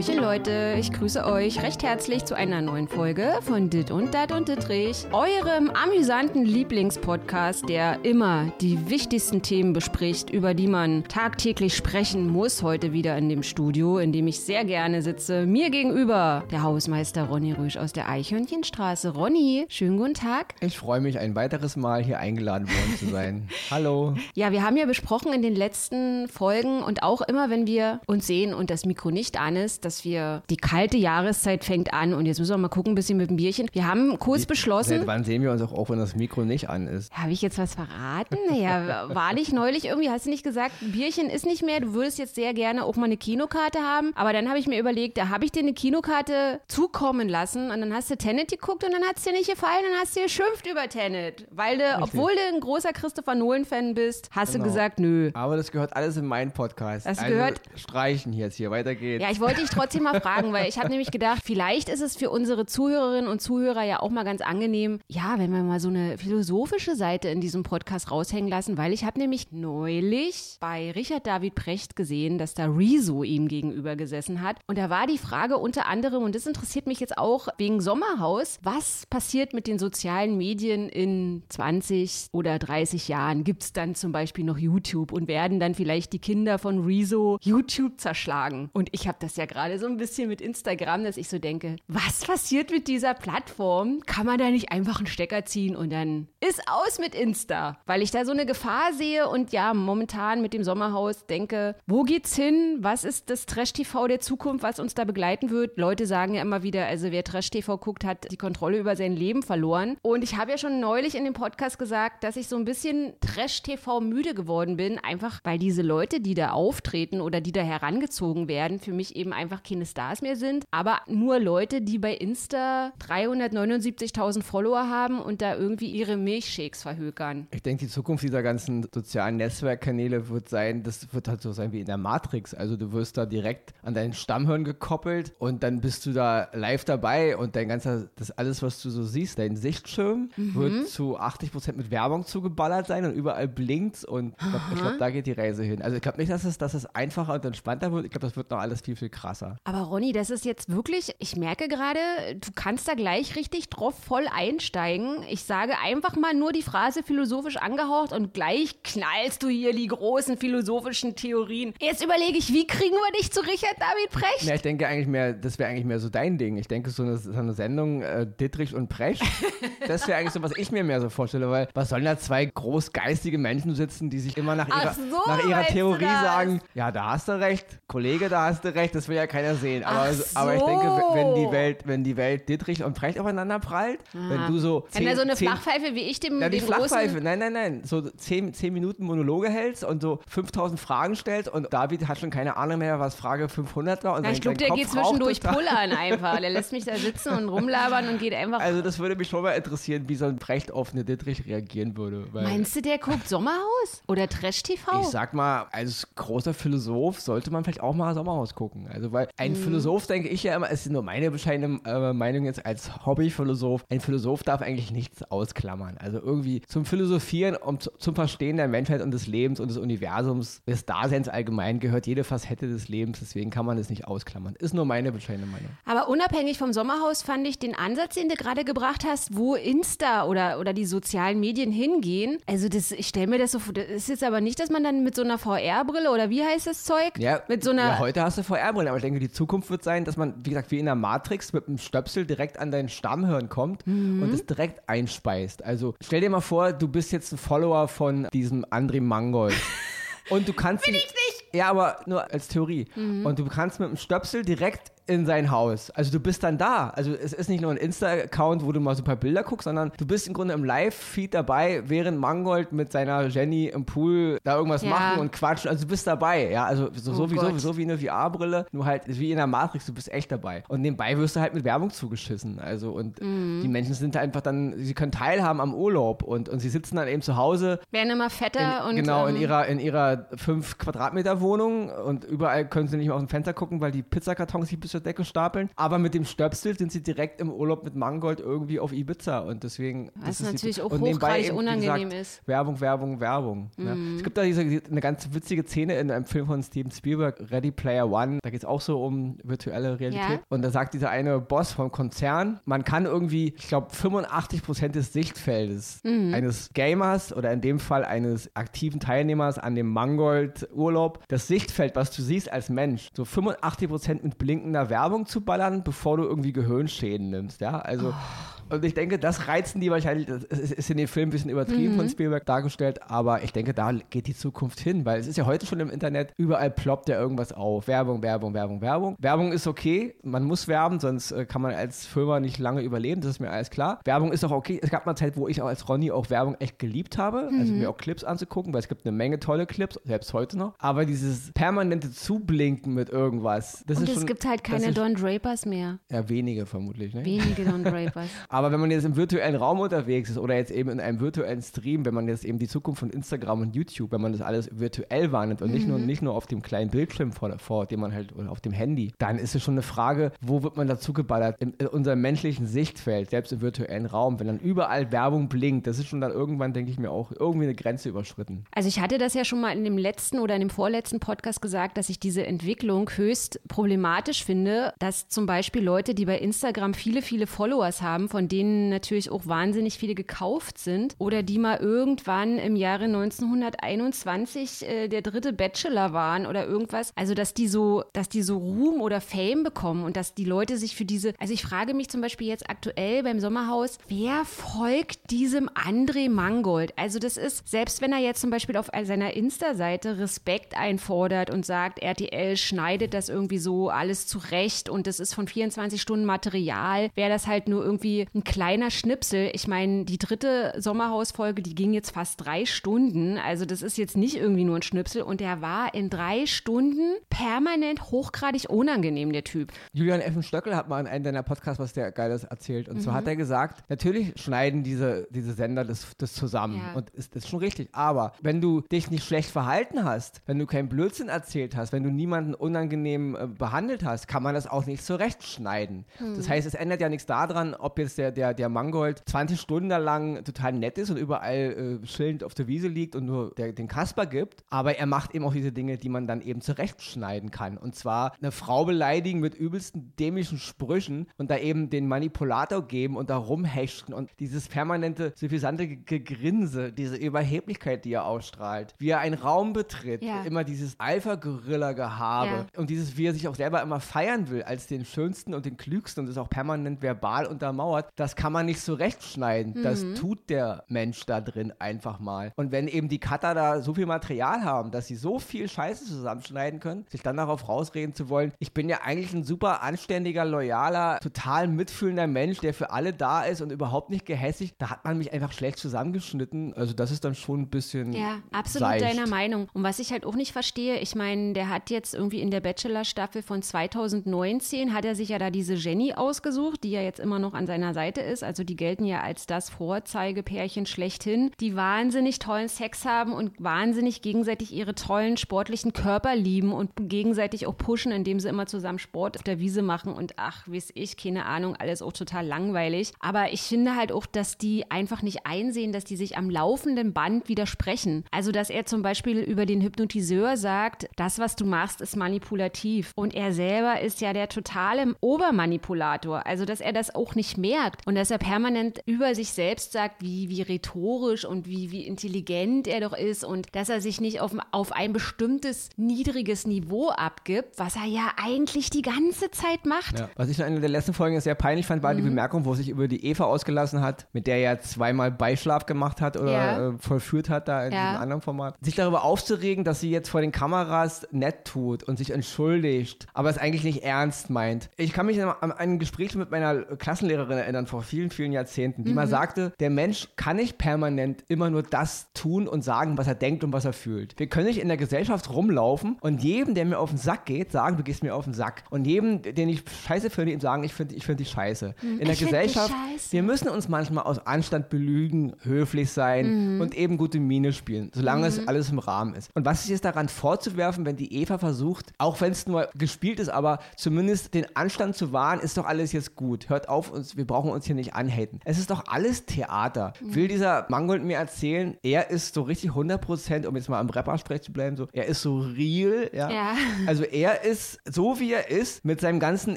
Hallöchen Leute, ich grüße euch recht herzlich zu einer neuen Folge von Dit und Dat und Dittrich, eurem amüsanten Lieblingspodcast, der immer die wichtigsten Themen bespricht, über die man tagtäglich sprechen muss. Heute wieder in dem Studio, in dem ich sehr gerne sitze. Mir gegenüber der Hausmeister Ronny Rüsch aus der Eichhörnchenstraße. Ronny, schönen guten Tag. Ich freue mich, ein weiteres Mal hier eingeladen worden zu sein. Hallo. Ja, wir haben ja besprochen in den letzten Folgen und auch immer, wenn wir uns sehen und das Mikro nicht an ist, dass wir die kalte Jahreszeit fängt an und jetzt müssen wir mal gucken, ein bisschen mit dem Bierchen. Wir haben kurz beschlossen. Seit wann sehen wir uns auch, auch wenn das Mikro nicht an ist? Habe ich jetzt was verraten? Naja, wahrlich neulich irgendwie hast du nicht gesagt, Bierchen ist nicht mehr, du würdest jetzt sehr gerne auch mal eine Kinokarte haben. Aber dann habe ich mir überlegt, da habe ich dir eine Kinokarte zukommen lassen und dann hast du Tenet geguckt und dann hat es dir nicht gefallen, dann hast du geschimpft über Tenet. Weil du, Richtig. obwohl du ein großer Christopher Nolan-Fan bist, hast Genau. du gesagt, nö. Aber das gehört alles in meinen Podcast. Das also gehört- streichen jetzt hier, weiter geht's. Ja, ich wollte dich trotzdem mal fragen, weil ich habe nämlich gedacht, vielleicht ist es für unsere Zuhörerinnen und Zuhörer ja auch mal ganz angenehm, ja, wenn wir mal so eine philosophische Seite in diesem Podcast raushängen lassen, weil ich habe nämlich neulich bei Richard David Precht gesehen, dass da Rezo ihm gegenüber gesessen hat. Und da war die Frage unter anderem, und das interessiert mich jetzt auch wegen Sommerhaus, was passiert mit den sozialen Medien in 20 oder 30 Jahren? Gibt es dann zum Beispiel noch YouTube und werden dann vielleicht die Kinder von Rezo YouTube zerschlagen? Und ich habe das ja gerade so ein bisschen mit Instagram, dass ich so denke, was passiert mit dieser Plattform? Kann man da nicht einfach einen Stecker ziehen und dann ist aus mit Insta? Weil ich da so eine Gefahr sehe und ja, momentan mit dem Sommerhaus denke, wo geht's hin? Was ist das Trash-TV der Zukunft, was uns da begleiten wird? Leute sagen ja immer wieder, also wer Trash-TV guckt, hat die Kontrolle über sein Leben verloren. Und ich habe ja schon neulich in dem Podcast gesagt, dass ich so ein bisschen Trash-TV müde geworden bin, einfach weil diese Leute, die da auftreten oder die da herangezogen werden, für mich eben einfach keine Stars mehr sind, aber nur Leute, die bei Insta 379.000 Follower haben und da irgendwie ihre Milchshakes verhökern. Ich denke, die Zukunft dieser ganzen sozialen Netzwerkkanäle wird sein, das wird halt so sein wie in der Matrix. Also du wirst da direkt an dein Stammhirn gekoppelt und dann bist du da live dabei und dein ganzer, das alles, was du so siehst, dein Sichtschirm wird zu 80 Prozent mit Werbung zugeballert sein und überall blinkt und ich glaube, glaub, da geht die Reise hin. Also ich glaube nicht, dass es, dass es einfacher und entspannter wird. Ich glaube, das wird noch alles viel, viel krasser. Aber Ronny, das ist jetzt wirklich, ich merke gerade, du kannst da gleich richtig drauf voll einsteigen. Ich sage einfach mal nur die Phrase philosophisch angehaucht und gleich knallst du hier die großen philosophischen Theorien. Jetzt überlege ich, wie kriegen wir dich zu Richard David Precht? Ja, ich denke eigentlich mehr, das wäre eigentlich mehr so dein Ding. Ich denke, so eine, so eine Sendung, äh, Dittrich und Precht, das wäre eigentlich so, was ich mir mehr so vorstelle, weil was sollen da zwei großgeistige Menschen sitzen, die sich immer nach Ach ihrer, so, nach ihrer Theorie sagen, ja, da hast du recht, Kollege, da hast du recht, das will ja keiner sehen. Aber, so. aber ich denke, wenn die Welt, wenn die Welt Dittrich und Precht aufeinander prallt, wenn du so Wenn da so eine zehn, Flachpfeife wie ich dem, ja, die den Flachpfeife, großen... nein, nein, nein. So 10, 10 Minuten Monologe hältst und so 5000 Fragen stellst und David hat schon keine Ahnung mehr, was Frage 500 war. Und Na, sein- ich glaube, der Kopf geht zwischendurch pullern einfach. Der lässt mich da sitzen und rumlabern und geht einfach... Also das würde mich schon mal interessieren, wie so ein Precht auf eine Dittrich reagieren würde. Meinst du, der guckt Sommerhaus? Oder Trash-TV? ich sag mal, als großer Philosoph sollte man vielleicht auch mal Sommerhaus gucken. Also weil ein Philosoph, denke ich ja immer, es ist nur meine bescheidene äh, Meinung jetzt als Hobbyphilosoph, ein Philosoph darf eigentlich nichts ausklammern. Also irgendwie zum Philosophieren, zu, zum Verstehen der Menschheit und des Lebens und des Universums, des Daseins allgemein gehört jede Facette des Lebens, deswegen kann man es nicht ausklammern. Ist nur meine bescheidene Meinung. Aber unabhängig vom Sommerhaus fand ich den Ansatz, den du gerade gebracht hast, wo Insta oder, oder die sozialen Medien hingehen. Also das, ich stelle mir das so vor, das ist jetzt aber nicht, dass man dann mit so einer VR-Brille oder wie heißt das Zeug? Ja, Mit so einer. ja, heute hast du VR-Brillen, aber ich denke, die Zukunft wird sein, dass man, wie gesagt, wie in der Matrix mit einem Stöpsel direkt an dein Stammhirn kommt Mhm. und es direkt einspeist. Also stell dir mal vor, du bist jetzt ein Follower von diesem André Mangold. und du kannst Bin ich nicht! Ja, aber nur als Theorie. Mhm. Und du kannst mit einem Stöpsel direkt in sein Haus. Also du bist dann da. Also es ist nicht nur ein Insta-Account, wo du mal so ein paar Bilder guckst, sondern du bist im Grunde im Live-Feed dabei, während Mangold mit seiner Jenny im Pool da irgendwas Ja. machen und quatschen. Also du bist dabei, ja. Also so, Oh so, wie, so, so wie eine VR-Brille, nur halt wie in der Matrix, du bist echt dabei. Und nebenbei wirst du halt mit Werbung zugeschissen. Also und Mhm. die Menschen sind einfach dann, sie können teilhaben am Urlaub und, und sie sitzen dann eben zu Hause werden immer fetter und. genau, in ähm, ihrer, in ihrer 5 Quadratmeter Wohnung und überall können sie nicht mehr aus dem Fenster gucken, weil die Pizzakartons sich bis zur Decke stapeln. Aber mit dem Stöpsel sind sie direkt im Urlaub mit Mangold irgendwie auf Ibiza. Und deswegen. Was natürlich die, auch hochgradig unangenehm gesagt, ist. Werbung, Werbung, Werbung. Mhm. Ja. Es gibt da diese, eine ganz witzige Szene in einem Film von Steven Spielberg, Ready Player One. Da geht es auch so um virtuelle Realität. Ja. Und da sagt dieser eine Boss vom Konzern, man kann irgendwie, ich glaube, 85 Prozent des Sichtfeldes mhm. eines Gamers oder in dem Fall eines aktiven Teilnehmers an dem Mangold-Urlaub, das Sichtfeld, was du siehst als Mensch, so 85 Prozent mit blinkender Werbung zu ballern, bevor du irgendwie Gehirnschäden nimmst. Ja, also. Oh und ich denke, das reizen die wahrscheinlich. Das ist in dem Film ein bisschen übertrieben mhm. von Spielberg dargestellt, aber ich denke, da geht die Zukunft hin, weil es ist ja heute schon im Internet, überall ploppt ja irgendwas auf. Werbung, Werbung, Werbung, Werbung. Werbung ist okay, man muss werben, sonst äh, kann man als Firma nicht lange überleben, das ist mir alles klar. Werbung ist auch okay. Es gab mal Zeit, wo ich auch als Ronny auch Werbung echt geliebt habe, also mhm. also mir auch Clips anzugucken, weil es gibt eine Menge tolle Clips, selbst heute noch. Aber dieses permanente Zublinken mit irgendwas, das Und ist es schon, gibt halt keine Don Drapers mehr. Ja, wenige vermutlich, ne? Wenige Don Drapers. Aber wenn man jetzt im virtuellen Raum unterwegs ist oder jetzt eben in einem virtuellen Stream, wenn man jetzt eben die Zukunft von Instagram und YouTube, wenn man das alles virtuell wahrnimmt und mhm. nicht, nur, mhm. nicht nur auf dem kleinen Bildschirm vor, vor dem man halt oder auf dem Handy, dann ist es schon eine Frage, wo wird man dazu geballert? In, in unserem menschlichen Sichtfeld, selbst im virtuellen Raum, wenn dann überall Werbung blinkt, das ist schon dann irgendwann, denke ich mir, auch irgendwie eine Grenze überschritten. Also ich hatte das ja schon mal in dem letzten oder in dem vorletzten Podcast gesagt, dass ich diese Entwicklung höchst problematisch finde, dass zum Beispiel Leute, die bei Instagram viele, viele Followers haben, von denen natürlich auch wahnsinnig viele gekauft sind oder die mal irgendwann im Jahre 1921 äh, der dritte Bachelor waren oder irgendwas. Also dass die so, dass die so Ruhm oder Fame bekommen und dass die Leute sich für diese. Also ich frage mich zum Beispiel jetzt aktuell beim Sommerhaus, wer folgt diesem André Mangold? Also das ist, selbst wenn er jetzt zum Beispiel auf seiner Insta-Seite Respekt einfordert und sagt, RTL schneidet das irgendwie so alles zurecht und das ist von 24 Stunden Material, wäre das halt nur irgendwie kleiner Schnitt Schnipsel. Ich meine, die dritte Sommerhausfolge, die ging jetzt fast drei Stunden. Also das ist jetzt nicht irgendwie nur ein Schnipsel. Und der war in drei Stunden permanent hochgradig unangenehm, der Typ. Julian Effenstöckel hat mal in einem deiner Podcasts was der Geiles erzählt. Und mhm. so hat er gesagt, natürlich schneiden diese, diese Sender das, das zusammen. Ja. Und ist, ist schon richtig. Aber wenn du dich nicht schlecht verhalten hast, wenn du keinen Blödsinn erzählt hast, wenn du niemanden unangenehm äh, behandelt hast, kann man das auch nicht zurechtschneiden. Mhm. Das heißt, es ändert ja nichts daran, ob jetzt der, der, der Mango Mangold 20 Stunden lang total nett ist und überall äh, chillend auf der Wiese liegt und nur der, den Kasper gibt. Aber er macht eben auch diese Dinge, die man dann eben zurechtschneiden kann. Und zwar eine Frau beleidigen mit übelsten dämischen Sprüchen und da eben den Manipulator geben und da rumhechten und dieses permanente, suffisante Gegrinse, diese Überheblichkeit, die er ausstrahlt. Wie er einen Raum betritt, ja. immer dieses Alpha-Gorilla-Gehabe ja. und dieses, wie er sich auch selber immer feiern will als den schönsten und den klügsten und das auch permanent verbal untermauert. Das kann man nicht so zurechtschneiden. Mhm. Das tut der Mensch da drin einfach mal. Und wenn eben die Cutter da so viel Material haben, dass sie so viel Scheiße zusammenschneiden können, sich dann darauf rausreden zu wollen, ich bin ja eigentlich ein super anständiger, loyaler, total mitfühlender Mensch, der für alle da ist und überhaupt nicht gehässig, da hat man mich einfach schlecht zusammengeschnitten. Also das ist dann schon ein bisschen. Ja, absolut seicht. deiner Meinung. Und was ich halt auch nicht verstehe, ich meine, der hat jetzt irgendwie in der Bachelor-Staffel von 2019 hat er sich ja da diese Jenny ausgesucht, die ja jetzt immer noch an seiner Seite ist, also die gelten ja als das Vorzeigepärchen schlechthin, die wahnsinnig tollen Sex haben und wahnsinnig gegenseitig ihre tollen sportlichen Körper lieben und gegenseitig auch pushen, indem sie immer zusammen Sport auf der Wiese machen und ach, weiß ich, keine Ahnung, alles auch total langweilig. Aber ich finde halt auch, dass die einfach nicht einsehen, dass die sich am laufenden Band widersprechen. Also, dass er zum Beispiel über den Hypnotiseur sagt, das, was du machst, ist manipulativ. Und er selber ist ja der totale Obermanipulator. Also, dass er das auch nicht merkt und dass er permanent permanent über sich selbst sagt, wie, wie rhetorisch und wie, wie intelligent er doch ist und dass er sich nicht auf, auf ein bestimmtes niedriges Niveau abgibt, was er ja eigentlich die ganze Zeit macht. Ja. Was ich in einer der letzten Folgen sehr peinlich fand, war mhm. die Bemerkung, wo sich über die Eva ausgelassen hat, mit der er zweimal Beischlaf gemacht hat oder ja. äh, vollführt hat da in ja. diesem anderen Format. Sich darüber aufzuregen, dass sie jetzt vor den Kameras nett tut und sich entschuldigt, aber es eigentlich nicht ernst meint. Ich kann mich an ein Gespräch mit meiner Klassenlehrerin erinnern, Ländern vor vielen, vielen Jahrzehnten, die mal sagte, der Mensch kann nicht permanent immer nur das tun und sagen, was er denkt und was er fühlt. Wir können nicht in der Gesellschaft rumlaufen und jedem, der mir auf den Sack geht, sagen, du gehst mir auf den Sack. Und jedem, den ich scheiße finde, ihm sagen, ich finde ich find dich scheiße. In der Ich Gesellschaft, wir müssen uns manchmal aus Anstand belügen, höflich sein und eben gute Miene spielen, solange es alles im Rahmen ist. Und was ist jetzt daran vorzuwerfen, wenn die Eva versucht, auch wenn es nur gespielt ist, aber zumindest den Anstand zu wahren, ist doch alles jetzt gut. Hört auf uns, wir brauchen uns hier nicht anhaten. Es ist doch alles Theater. Will dieser Mangold mir erzählen, er ist so richtig 100%, um jetzt mal am Rapper-Sprech zu bleiben, so, er ist so real, ja. Ja. Also er ist so wie er ist, mit seinem ganzen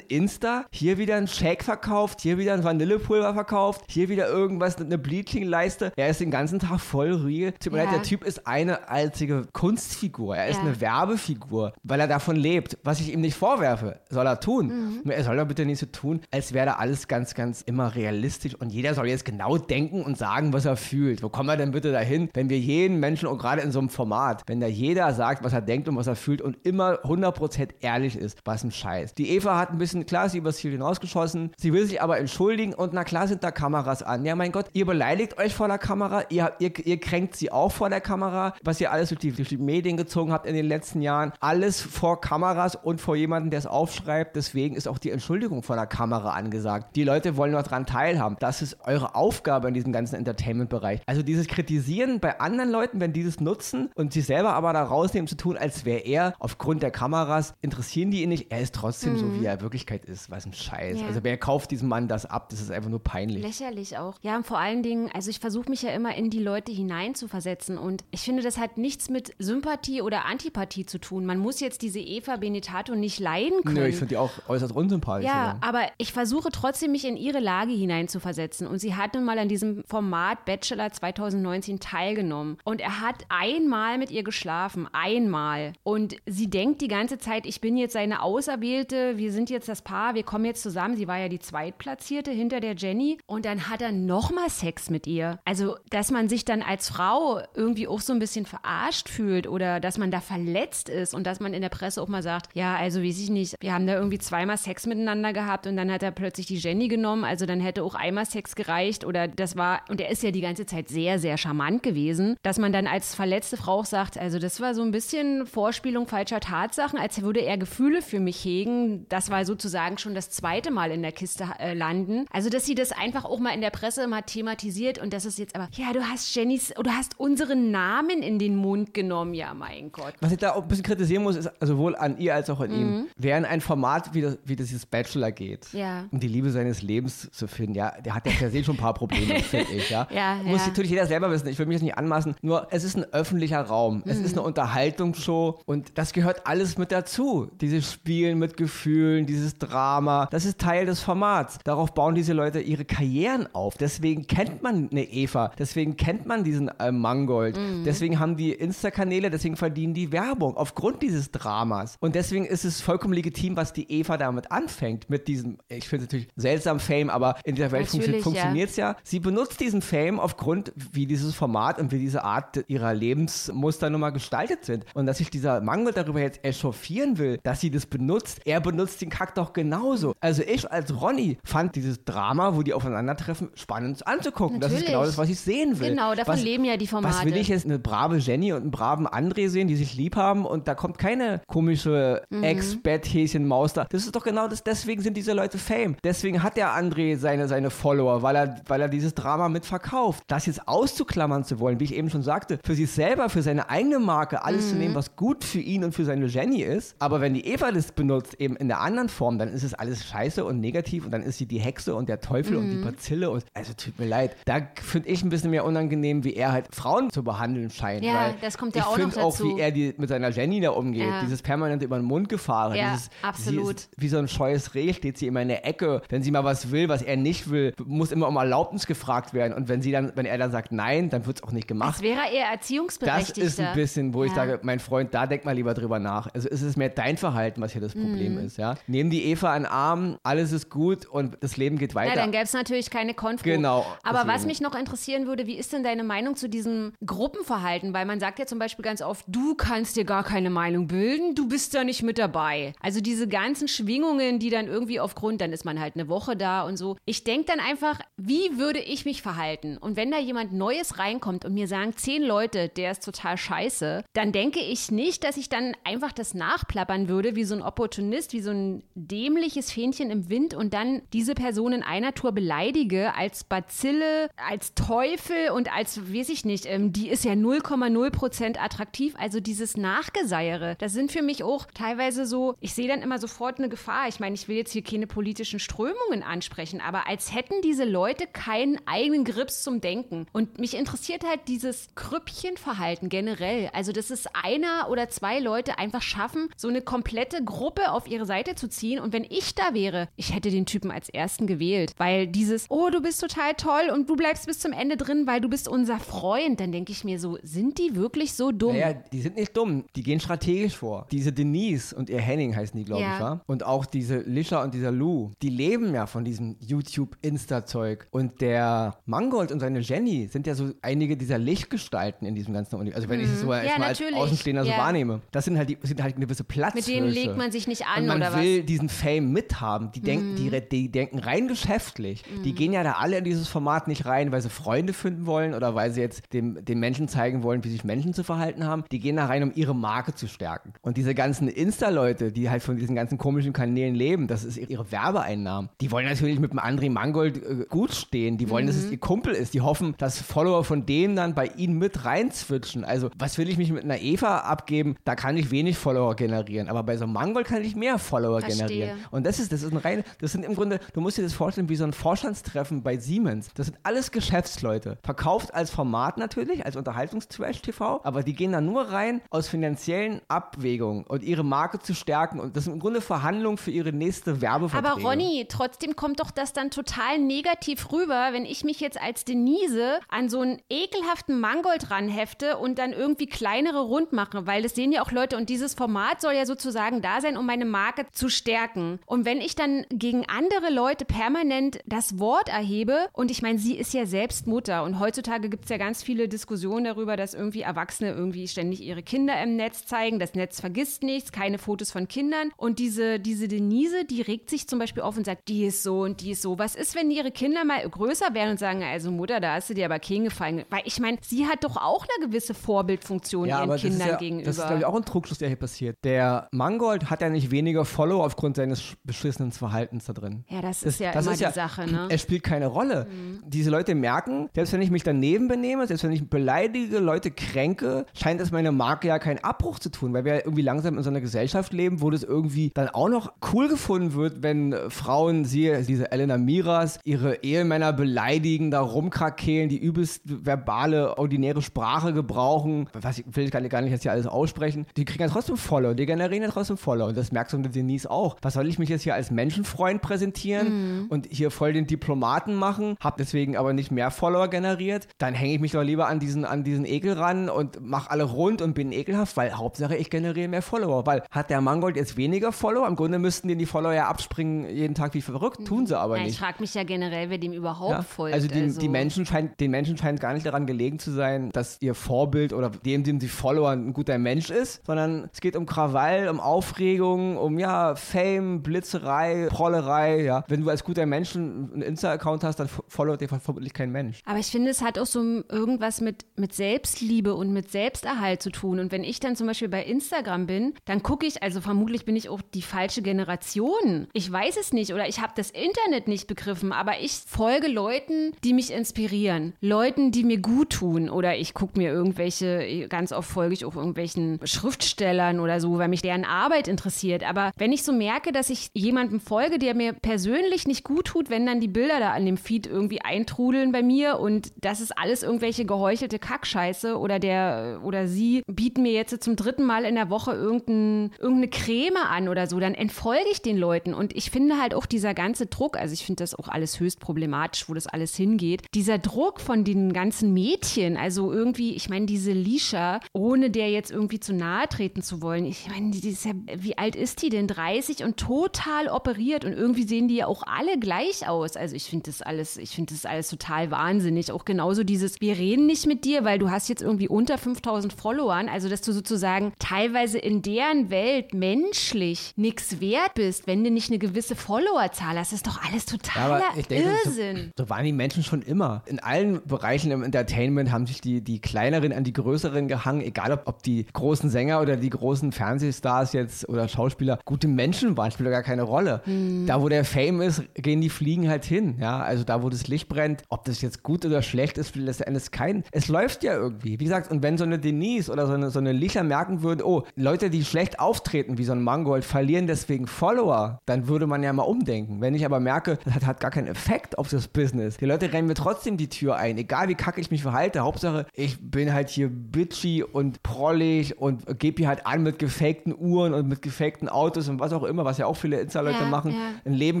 Insta, hier wieder ein Shake verkauft, hier wieder ein Vanillepulver verkauft, hier wieder irgendwas, eine Bleaching-Leiste. Er ist den ganzen Tag voll real. Tut mir Ja. leid, der Typ ist eine einzige Kunstfigur. Er ist Ja. eine Werbefigur, weil er davon lebt. Was ich ihm nicht vorwerfe, soll er tun. Mhm. Er soll doch bitte nicht so tun, als wäre da alles ganz, ganz immer realistisch und jeder soll jetzt genau denken und sagen, was er fühlt. Wo kommen wir denn bitte dahin, wenn wir jeden Menschen, und gerade in so einem Format, wenn da jeder sagt, was er denkt und was er fühlt und immer 100% ehrlich ist, was ein Scheiß. Die Eva hat ein bisschen, klar, sie übers Ziel hinausgeschossen, sie will sich aber entschuldigen und na klar sind da Kameras an. Ja, mein Gott, ihr beleidigt euch vor der Kamera, ihr, ihr, ihr kränkt sie auch vor der Kamera, was ihr alles durch die, durch die Medien gezogen habt in den letzten Jahren. Alles vor Kameras und vor jemandem, der es aufschreibt. Deswegen ist auch die Entschuldigung vor der Kamera angesagt. Die Leute wollen noch dran teilhaben. Das ist eure Aufgabe in diesem ganzen Entertainment-Bereich. Also dieses Kritisieren bei anderen Leuten, wenn die das nutzen und sich selber aber da rausnehmen zu tun, als wäre er aufgrund der Kameras, interessieren die ihn nicht. Er ist trotzdem so, wie er in Wirklichkeit ist. Was ein Scheiß. Ja. Also wer kauft diesem Mann das ab? Das ist einfach nur peinlich. Lächerlich auch. Ja, und vor allen Dingen, also ich versuche mich ja immer in die Leute hineinzuversetzen und ich finde, das hat nichts mit Sympathie oder Antipathie zu tun. Man muss jetzt diese Eva Benetato nicht leiden können. Nö, ich finde die auch äußerst unsympathisch. Ja, aber ich versuche trotzdem, mich in ihre Lage hineinzuversetzen. Und sie hat nun mal an diesem Format Bachelor 2019 teilgenommen. Und er hat einmal mit ihr geschlafen. Einmal. Und sie denkt die ganze Zeit, ich bin jetzt seine Auserwählte, wir sind jetzt das Paar, wir kommen jetzt zusammen. Sie war ja die Zweitplatzierte hinter der Jenny. Und dann hat er nochmal Sex mit ihr. Also, dass man sich dann als Frau irgendwie auch so ein bisschen verarscht fühlt oder dass man da verletzt ist und dass man in der Presse auch mal sagt, ja, also weiß ich nicht, wir haben da irgendwie zweimal Sex miteinander gehabt und dann hat er plötzlich die Jenny genommen, also dann hätte auch einmal Sex gereicht oder das war, und er ist ja die ganze Zeit sehr, sehr charmant gewesen, dass man dann als verletzte Frau auch sagt, also das war so ein bisschen Vorspielung falscher Tatsachen, als würde er Gefühle für mich hegen. Das war sozusagen schon das zweite Mal in der Kiste äh, landen. Also, dass sie das einfach auch mal in der Presse mal thematisiert und das ist jetzt aber, ja, du hast Jennys, du hast unseren Namen in den Mund genommen, ja, mein Gott. Was ich da auch ein bisschen kritisieren muss, ist sowohl an ihr als auch an Mhm. ihm. Während ein Format wie das, wie das dieses Bachelor geht, Ja. um die Liebe seines Lebens zu finden, ja, der hat ja per se schon ein paar Probleme, finde ich, ja. Ja, Muss ja. natürlich jeder selber wissen, ich will mich das nicht anmaßen, nur es ist ein öffentlicher Raum, es ist eine Mhm. Unterhaltungsshow und das gehört alles mit dazu. Dieses Spielen mit Gefühlen, dieses Drama, das ist Teil des Formats. Darauf bauen diese Leute ihre Karrieren auf. Deswegen kennt man eine Eva, deswegen kennt man diesen äh, Mangold, Mhm. deswegen haben die Insta-Kanäle, deswegen verdienen die Werbung aufgrund dieses Dramas. Und deswegen ist es vollkommen legitim, was die Eva damit anfängt, mit diesem, ich finde es natürlich seltsam Fame, aber in dieser Welt funktio Natürlich, funktioniert es ja. Sie benutzt diesen Fame aufgrund, wie dieses Format und wie diese Art ihrer Lebensmuster nun mal gestaltet sind. Und dass sich dieser Mangold darüber jetzt echauffieren will, dass sie das benutzt, er benutzt den Kack doch genauso. Also ich als Ronny fand dieses Drama, wo die aufeinandertreffen, spannend anzugucken. Das ist Natürlich. genau das, was ich sehen will. Genau, davon was, leben ja die Formate. Was will ich jetzt eine brave Jenny und einen braven André sehen, die sich lieb haben und da kommt keine komische Mhm. Ex-Betthäschen-Maus da. Das ist doch genau das, deswegen sind diese Leute Fame. Deswegen hat der André seine, seine Follower, weil er, weil er dieses Drama mitverkauft. Das jetzt auszuklammern zu wollen, wie ich eben schon sagte, für sich selber, für seine eigene Marke, alles Mhm. zu nehmen, was gut für ihn und für seine Jenny ist. Aber wenn die Eva das benutzt, eben in der anderen Form, dann ist es alles scheiße und negativ und dann ist sie die Hexe und der Teufel und die Mhm. Bazille und also tut mir leid. Da finde ich ein bisschen mehr unangenehm, wie er halt Frauen zu behandeln scheint. Ja, weil das kommt ja ich auch noch finde auch, dazu. wie er die, mit seiner Jenny da umgeht. Ja. Dieses permanente über den Mund gefahren. Ja, dieses, absolut. Ist wie so ein scheues Reh steht sie immer in der Ecke. Wenn sie mal was will, was er nicht will, muss immer um Erlaubnis gefragt werden. Und wenn sie dann, wenn er dann sagt nein, dann wird es auch nicht gemacht. Als wäre er Das Erziehungsberechtigter. ist ein bisschen, wo ich Ja. sage, mein Freund, da denk mal lieber drüber nach. Also ist es mehr dein Verhalten, was hier das Problem Mhm. ist, ja. Nehmen die Eva in den Arm, alles ist gut und das Leben geht weiter. Ja, dann gäbe es natürlich keine Konfro. Genau, Aber was mich noch interessieren würde, wie ist denn deine Meinung zu diesem Gruppenverhalten? Weil man sagt ja zum Beispiel ganz oft, du kannst dir gar keine Meinung bilden, du bist da nicht mit dabei. Also diese ganzen Schwingungen, die dann irgendwie aufgrund, dann ist man halt eine Woche da und so. Ich denke dann einfach, wie würde ich mich verhalten? Und wenn da jemand Neues reinkommt und mir sagen, zehn Leute, der ist total scheiße, dann denke ich nicht, dass ich dann einfach das nachplappern würde, wie so ein Opportunist, wie so ein dämliches Fähnchen im Wind und dann diese Person in einer Tour beleidige als Bazille, als Teufel und als, weiß ich nicht, ähm, die ist ja 0,0 Prozent attraktiv. Also dieses Nachgeseiere, das sind für mich auch teilweise so, ich sehe dann immer sofort eine Gefahr. Ich meine, ich will jetzt hier keine politischen Strömungen ansprechen, aber als hätten diese Leute keinen eigenen Grips zum Denken. Und mich interessiert halt dieses Krüppchenverhalten generell. Also, dass es einer oder zwei Leute einfach schaffen, so eine komplette Gruppe auf ihre Seite zu ziehen. Und wenn ich da wäre, ich hätte den Typen als ersten gewählt, weil dieses, oh, du bist total toll und du bleibst bis zum Ende drin, weil du bist unser Freund, dann denke ich mir so, sind die wirklich so dumm? Naja, die sind nicht dumm, die gehen strategisch vor. Diese Denise und ihr Henning heißen die, glaube Ja. ich, wa? Und auch diese Lisha und dieser Lou, die leben ja von diesem YouTube-Insta-Zeug. Und der Mangold und seine Jenny sind ja so einige dieser Lichtgestalten in diesem ganzen Universum. Also wenn ich es so erstmal als Mhm. Außenstehender so Ja. wahrnehme. Das sind halt, die, sind halt gewisse Mit Platzhirsche. denen legt man sich nicht an Und man oder will was? Mhm. diesen Fame mithaben. Die denken, die, die denken rein geschäftlich. Die gehen ja da alle in dieses Format nicht rein, weil sie Freunde finden wollen oder weil sie jetzt dem, den Menschen zeigen wollen, wie sich Menschen zu verhalten haben. Die gehen da rein, um ihre Marke zu stärken. Und diese ganzen Insta-Leute, die halt von diesen ganzen komischen Kanälen leben, das ist ihre Werbeeinnahmen. Die wollen natürlich mit dem André Mangold äh, gut stehen. Die wollen, dass es ihr Kumpel ist. Die hoffen, dass Follower von denen dann bei ihnen mit reinzwitschen. Also, was will ich mich mit einer Eva abgeben? Da kann ich wenig Follower generieren. Aber bei so einem Mangold kann ich mehr Follower Verstehe. generieren. Und das ist, das ist ein rein, das sind im Grunde, du musst dir das vorstellen wie so ein Vorstandstreffen bei Siemens. Das sind alles Geschäftsleute. Verkauft als Format natürlich, als Unterhaltungstrash-TV, aber die gehen da nur rein aus finanziellen Abwägungen und ihre Marke zu stärken. Und das sind im Grunde Verhandlungen für ihre nächste Werbeverträge. Aber Ronny, trotzdem kommt doch das dann total negativ rüber, wenn ich mich jetzt als Denise an so einen ekelhaften Mangold ranhefte und dann irgendwie kleinere rund mache, weil das sehen ja auch Leute und dieses Format soll ja sozusagen da sein, um meine Marke zu stärken. Und wenn ich dann gegen andere Leute permanent das Wort erhebe und ich meine, sie ist ja selbst Mutter und heutzutage gibt es ja ganz viele Diskussionen darüber, dass irgendwie Erwachsene irgendwie ständig ihre Kinder im Netz zeigen, das Netz vergisst nichts, keine Fotos von Kindern und diese, diese Denise, die regt sich zum Beispiel auf und sagt, die ist so und die ist so. Was ist, wenn ihre Kinder mal größer werden und sagen, also Mutter, da hast du dir aber keinen gefallen. Weil ich meine, sie hat doch auch eine gewisse Vorbildfunktion ja, ihren das Kindern ist ja, gegenüber. Das ist, glaube ich, auch ein Trugschluss, der hier passiert. Der Mangold hat ja nicht weniger Follower aufgrund seines sch- beschissenen Verhaltens da drin. ja, das, ist ja immer die Sache, ne? Es spielt keine Rolle. Diese Leute merken, selbst wenn ich mich daneben benehme, selbst wenn ich beleidige, Leute kränke, scheint es meine Marke ja keinen Abbruch zu tun, weil wir ja irgendwie langsam in so einer Gesellschaft leben, wo das irgendwie dann auch noch cool gefunden wird, wenn Frauen, siehe diese Elena Miras, ihre Ehemänner beleidigen, da rumkrakehlen, die übelst verbale, ordinäre Sprache gebrauchen. Was ich will gar nicht, gar nicht jetzt hier alles aussprechen. Die kriegen ja trotzdem Follower, die generieren ja trotzdem Follower. Und das merkst du mit Denise auch. Was soll ich mich jetzt hier als Menschenfreund präsentieren und hier voll den Diplomaten machen, hab deswegen aber nicht mehr Follower generiert? Dann hänge ich mich doch lieber an diesen, an diesen Ekel ran und mach alle rund und bin ekelhaft, weil Hauptsache ich generiere mehr Follower. Weil hat der Mangold jetzt weniger Follower? Im Grunde müssten denen die Follower ja abspringen jeden Tag wie verrückt. Tun sie aber ja, ich nicht. frage mich ja generell, wer dem überhaupt Ja? folgt. Also, die, die Menschen scheint, den Menschen scheint gar nicht daran gelegen zu sein, dass ihr Vorbild oder dem, dem sie Follower ein guter Mensch ist, sondern es geht um Krawall, um Aufregung, um ja Fame, Blitzerei, Prollerei. Ja, wenn du als guter Mensch einen Insta-Account hast, dann followt dir vermutlich kein Mensch. Aber ich finde, es hat auch so irgendwas mit, mit Selbstliebe und mit Selbsterhalt zu tun. Und wenn ich dann zum Beispiel bei Instagram bin, dann gucke ich, also vermutlich bin ich auch die falsche Generation. Ich weiß es nicht oder ich habe das Internet nicht begriffen, aber ich folge Leuten, die mich inspirieren. Leuten, die mir gut tun. Oder ich gucke mir irgendwelche, ganz oft folge ich auch irgendwelchen Schriftstellern oder so, weil mich deren Arbeit interessiert. Aber wenn ich so merke, dass ich jemandem folge, der mir persönlich nicht gut tut, wenn dann die Bilder da an dem Feed irgendwie eintrudeln bei mir und das ist alles irgendwelche geheuchelte Kackscheiße oder der oder sie bieten mir jetzt zum dritten Mal in der Woche irgendein, irgendeine Creme an oder so, dann entfolge ich den Leuten und ich finde halt auch dieser ganze Druck, also ich finde das auch alles höchst problematisch, wo das alles hingeht, dieser Druck von den ganzen Mädchen, also irgendwie, ich meine, diese Lisha, ohne der jetzt irgendwie zu nahe treten zu wollen, ich meine, die ist ja, wie alt ist die denn? 30 und total operiert und irgendwie sehen die ja auch alle gleich aus. Also ich finde das alles, ich finde das alles total wahnsinnig. Auch genauso dieses, wir reden nicht mit dir, weil du hast jetzt irgendwie unter 5000 Followern, also dass du sozusagen teilweise in deren Welt menschlich nichts wert bist, wenn du nicht eine gewisse Followerzahl hast, ist doch alles ist totaler Ja, denke, Irrsinn. So, so waren die Menschen schon immer. In allen Bereichen im Entertainment haben sich die, die kleineren an die größeren gehangen, egal ob, ob die großen Sänger oder die großen Fernsehstars jetzt oder Schauspieler gute Menschen waren, spielt gar keine Rolle. Hm. Da, wo der Fame ist, gehen die Fliegen halt hin. Ja, also da, wo das Licht brennt, ob das jetzt gut oder schlecht ist, spielt letzten Endes kein. Es läuft ja irgendwie. Wie gesagt, und wenn so eine Denise oder so eine, so eine Licha merken würde, oh, Leute, die schlecht auftreten, wie so ein Mangold, verlieren deswegen Follower, dann würde man ja mal umdenken. Wenn ich aber merke, das hat, hat gar keinen Effekt auf das Business. Die Leute rennen mir trotzdem die Tür ein, egal wie kacke ich mich verhalte. Hauptsache, ich bin halt hier bitchy und prollig und gebe hier halt an mit gefakten Uhren und mit gefakten Autos und was auch immer, was ja auch viele Insta-Leute Ja, machen, ja. ein Leben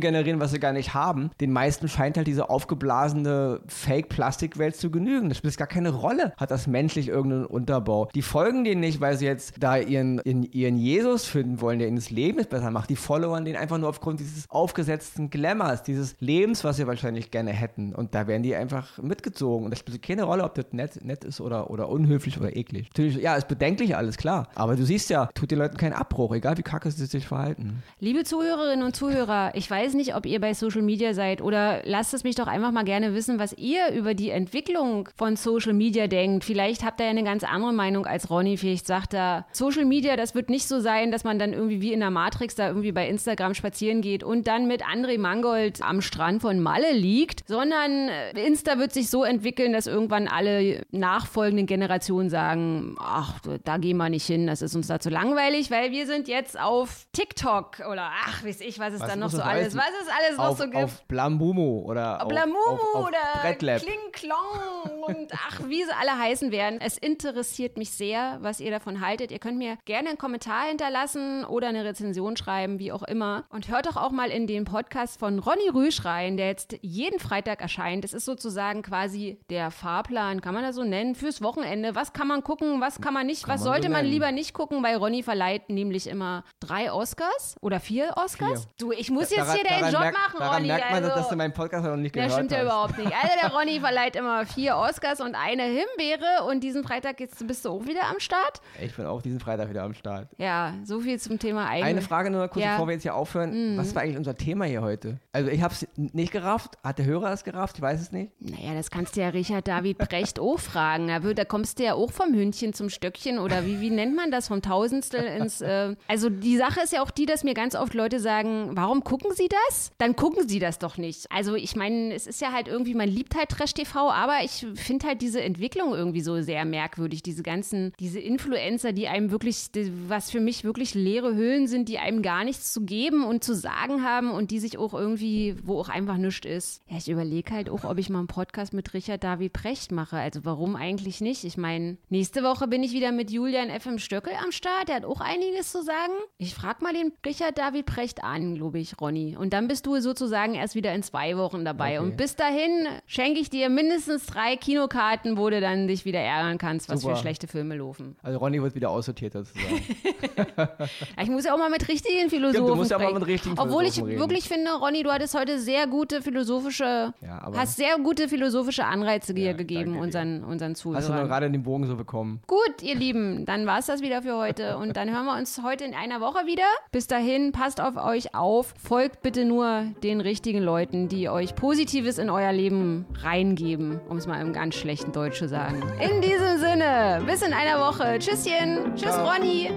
generieren, was sie gar nicht haben. Den meisten scheint halt diese aufgeblasene Fake-Plastikwelt zu genügen. Das spielt gar keine Rolle. Hat das menschlich irgendeinen Unterbau? Die folgen denen nicht, weil sie jetzt da ihren, ihren, ihren Jesus finden wollen, der ihnen das Leben besser macht. Die followern den einfach nur aufgrund dieses aufgesetzten Glamours, dieses Lebens, was sie wahrscheinlich gerne hätten. Und da werden die einfach mitgezogen. Und das spielt keine Rolle, ob das nett, nett ist oder, oder unhöflich oder eklig. Natürlich, ja, ist bedenklich alles, klar. Aber du siehst ja, tut den Leuten keinen Abbruch, egal wie kacke sie sich verhalten. Liebe Zuhörerinnen und Zuhörer, ich weiß nicht, ob ihr bei Social Media seid oder lasst es mich doch einfach mal gerne wissen, was ihr über die Entwicklung von Social Media denkt. Vielleicht habt ihr ja eine ganz andere Meinung als Ronny. Vielleicht sagt er, Social Media, das wird nicht so sein, dass man dann irgendwie wie in der Matrix da irgendwie bei Instagram spazieren geht und dann mit André Mangold am Strand von Malle liegt, sondern äh, Insta wird sich so entwickeln, dass irgendwann alle nachfolgenden Generationen sagen, ach, da gehen wir nicht hin, das ist uns da zu langweilig, weil wir sind jetzt auf TikTok oder ach, weiß ich, was es Was dann noch so es alles, heißen? was es alles noch Auf, so gibt. auf Blambumo oder auf, Blamumu auf, auf oder Brettlab. Kling Klong und ach, wie sie alle heißen werden. Es interessiert mich sehr, was ihr davon haltet. Ihr könnt mir gerne einen Kommentar hinterlassen oder eine Rezension schreiben, wie auch immer. Und hört doch auch mal in den Podcast von Ronny Rüsch rein, der jetzt jeden Freitag erscheint. Es ist sozusagen quasi der Fahrplan, kann man das so nennen, fürs Wochenende. Was kann man gucken, was kann man nicht, Kann was man so sollte man nennen. lieber nicht gucken, weil Ronny verleiht nämlich immer drei Oscars oder vier Oscars. Vier. Du, ich muss jetzt Daran- hier deinen daran Job merkt- machen, Daran Ronny. merkt man, also. dass du meinen Podcast noch nicht Das gehört stimmt ja hast. überhaupt nicht. Also der Ronny verleiht immer vier Oscars und eine Himbeere und diesen Freitag jetzt bist du auch wieder am Start. Ich bin auch diesen Freitag wieder am Start. Ja, so viel zum Thema eigene. Eine Frage nur kurz, Ja. Mhm. bevor wir jetzt hier aufhören. Was war eigentlich unser Thema hier heute? Also ich habe es nicht gerafft. Hat der Hörer es gerafft? Ich weiß es nicht. Naja, das kannst du ja Richard David Brecht auch fragen. Da, da kommst du ja auch vom Hündchen zum Stöckchen oder wie, wie nennt man das? Vom Tausendstel ins. Äh, also die Sache ist ja auch die, dass mir ganz oft Leute sagen, warum gucken sie das? Dann gucken sie das doch nicht. Also ich meine, es ist ja halt irgendwie, man liebt halt Trash-TV, aber ich finde halt diese Entwicklung irgendwie so sehr merkwürdig. Diese ganzen, diese Influencer, die einem wirklich, die- was für mich wirklich leere Hüllen sind, die einem gar nichts zu geben und zu sagen haben und die sich auch irgendwie, wo auch einfach nichts ist. Ja, ich überlege halt auch, ob ich mal einen Podcast mit Richard David Precht mache. Also warum eigentlich nicht? Ich meine, nächste Woche bin ich wieder mit Julian FM Stöckel am Start. Der hat auch einiges zu sagen. Ich frage mal den Richard David Precht an, glaube ich, Ronny. Und dann bist du sozusagen erst wieder in zwei Wochen dabei. Okay. Und bis dahin schenke ich dir mindestens drei Kinokarten, wo du dann dich wieder ärgern kannst, was Super. für schlechte Filme laufen. Also Ronny wird wieder aussortiert sozusagen. Ja, Ich muss ja auch mal mit richtigen Philosophen du musst ja auch mal mit richtigen Obwohl ich Philosophen reden. wirklich finde, Ronny, du hattest heute sehr gute philosophische, Ja, hast sehr gute philosophische Anreize hier Ja, gegeben danke dir. unseren, unseren Hast du nur Zuhörern. gerade den Bogen so bekommen? Gut, ihr Lieben, dann war es das wieder für heute und dann hören wir uns heute in einer Woche wieder. Bis dahin, passt auf euch auf, folgt bitte nur den richtigen Leuten, die euch Positives in euer Leben reingeben, um es mal im ganz schlechten Deutsch zu sagen. In diesem Sinne, bis in einer Woche. Tschüsschen, tschüss Ciao. Ronny.